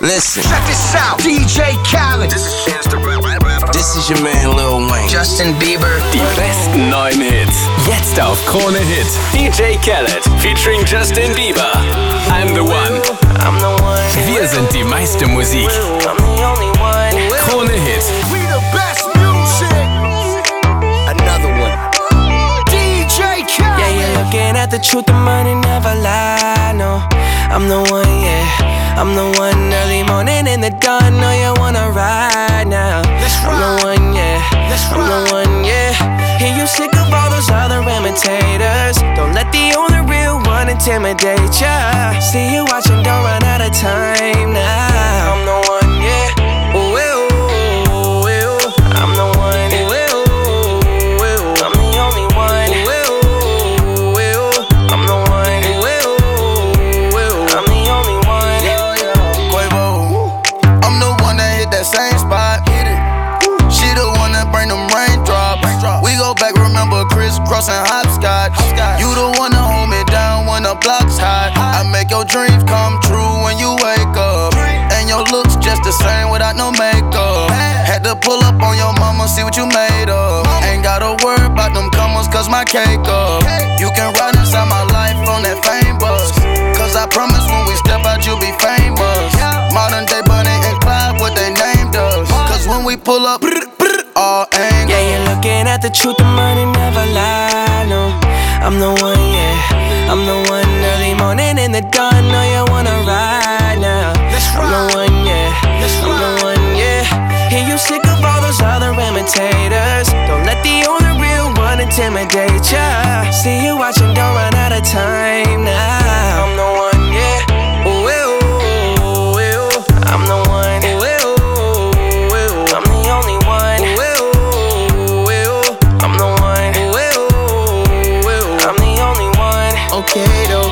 Listen. Check this out. DJ Khaled. This is Chance the Rap. This is your man Lil Wayne. Justin Bieber. Die besten neuen Hits. Jetzt auf Krone Hit. DJ Khaled featuring Justin Bieber. I'm the one. I'm the one. Wir sind die meiste Musik. I'm the only one. Krone Hit. We the best music. Another one. DJ Khaled. Yeah, you're looking at the truth, the money never lie. No, I'm the one, yeah. I'm the one early morning in the dawn. Know you wanna ride now. Let's I'm the one, yeah. Let's I'm the one, yeah. Hear you sick of all those other imitators. Don't let the only real one intimidate ya. See you watching, don't run out of time now. Chris crossing hopscotch. You the one that hold me down when the block's hot. I make your dreams come true when you wake up. And your looks just the same without no makeup. Had to pull up on your mama, see what you made of. Ain't gotta worry about them commas, cause my cake up. You can ride inside my life on that fame bus. Cause I promise when we step out, you'll be famous. Modern day Bonnie and Clyde, what they named us. Cause when we pull up, all angles. Yeah, you're looking at the truth, the money never lie. No, I'm the one, yeah. I'm the one early morning in the dawn. Know you wanna ride now. Let's I'm the one, yeah. I'm the one, yeah. Hear you sick of all those other imitators. Don't let the only real one intimidate ya. See you watching, don't run out of time now. Okay though.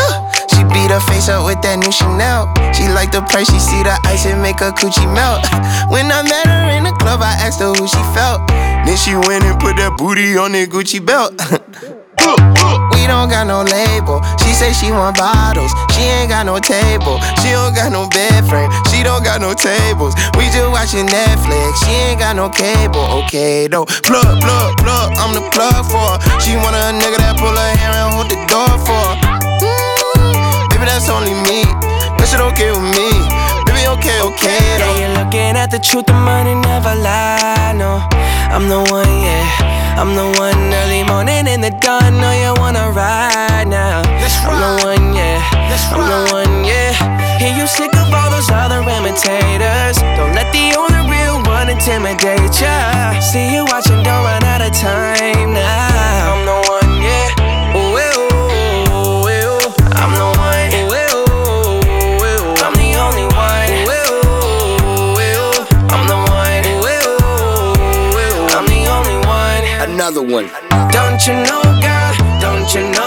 Uh, she beat her face up with that new Chanel. She like the price, she see the ice and make her coochie melt. When I met her in the club, I asked her who she felt. Then she went and put that booty on that Gucci belt. We don't got no label. She say she want bottles. She ain't got no table. She don't got no bed frame. She don't got no tables. We just watching Netflix. She ain't got no cable. Okay though. Plug, plug, plug. I'm the plug for her. She want a nigga that pull her hair and hold the door for her. Mm, baby, that's only me. That shit okay with me. Baby, okay, okay Yeah, though. you're looking at the truth, the money never lie. No, I'm the one, yeah. I'm the one early morning in the dawn. Know you wanna ride now. Let's I'm the one, yeah. Let's I'm the one, yeah. Hear you sick of all those other imitators. Don't let the only real one intimidate ya. Another one. Don't you know, girl? Don't you know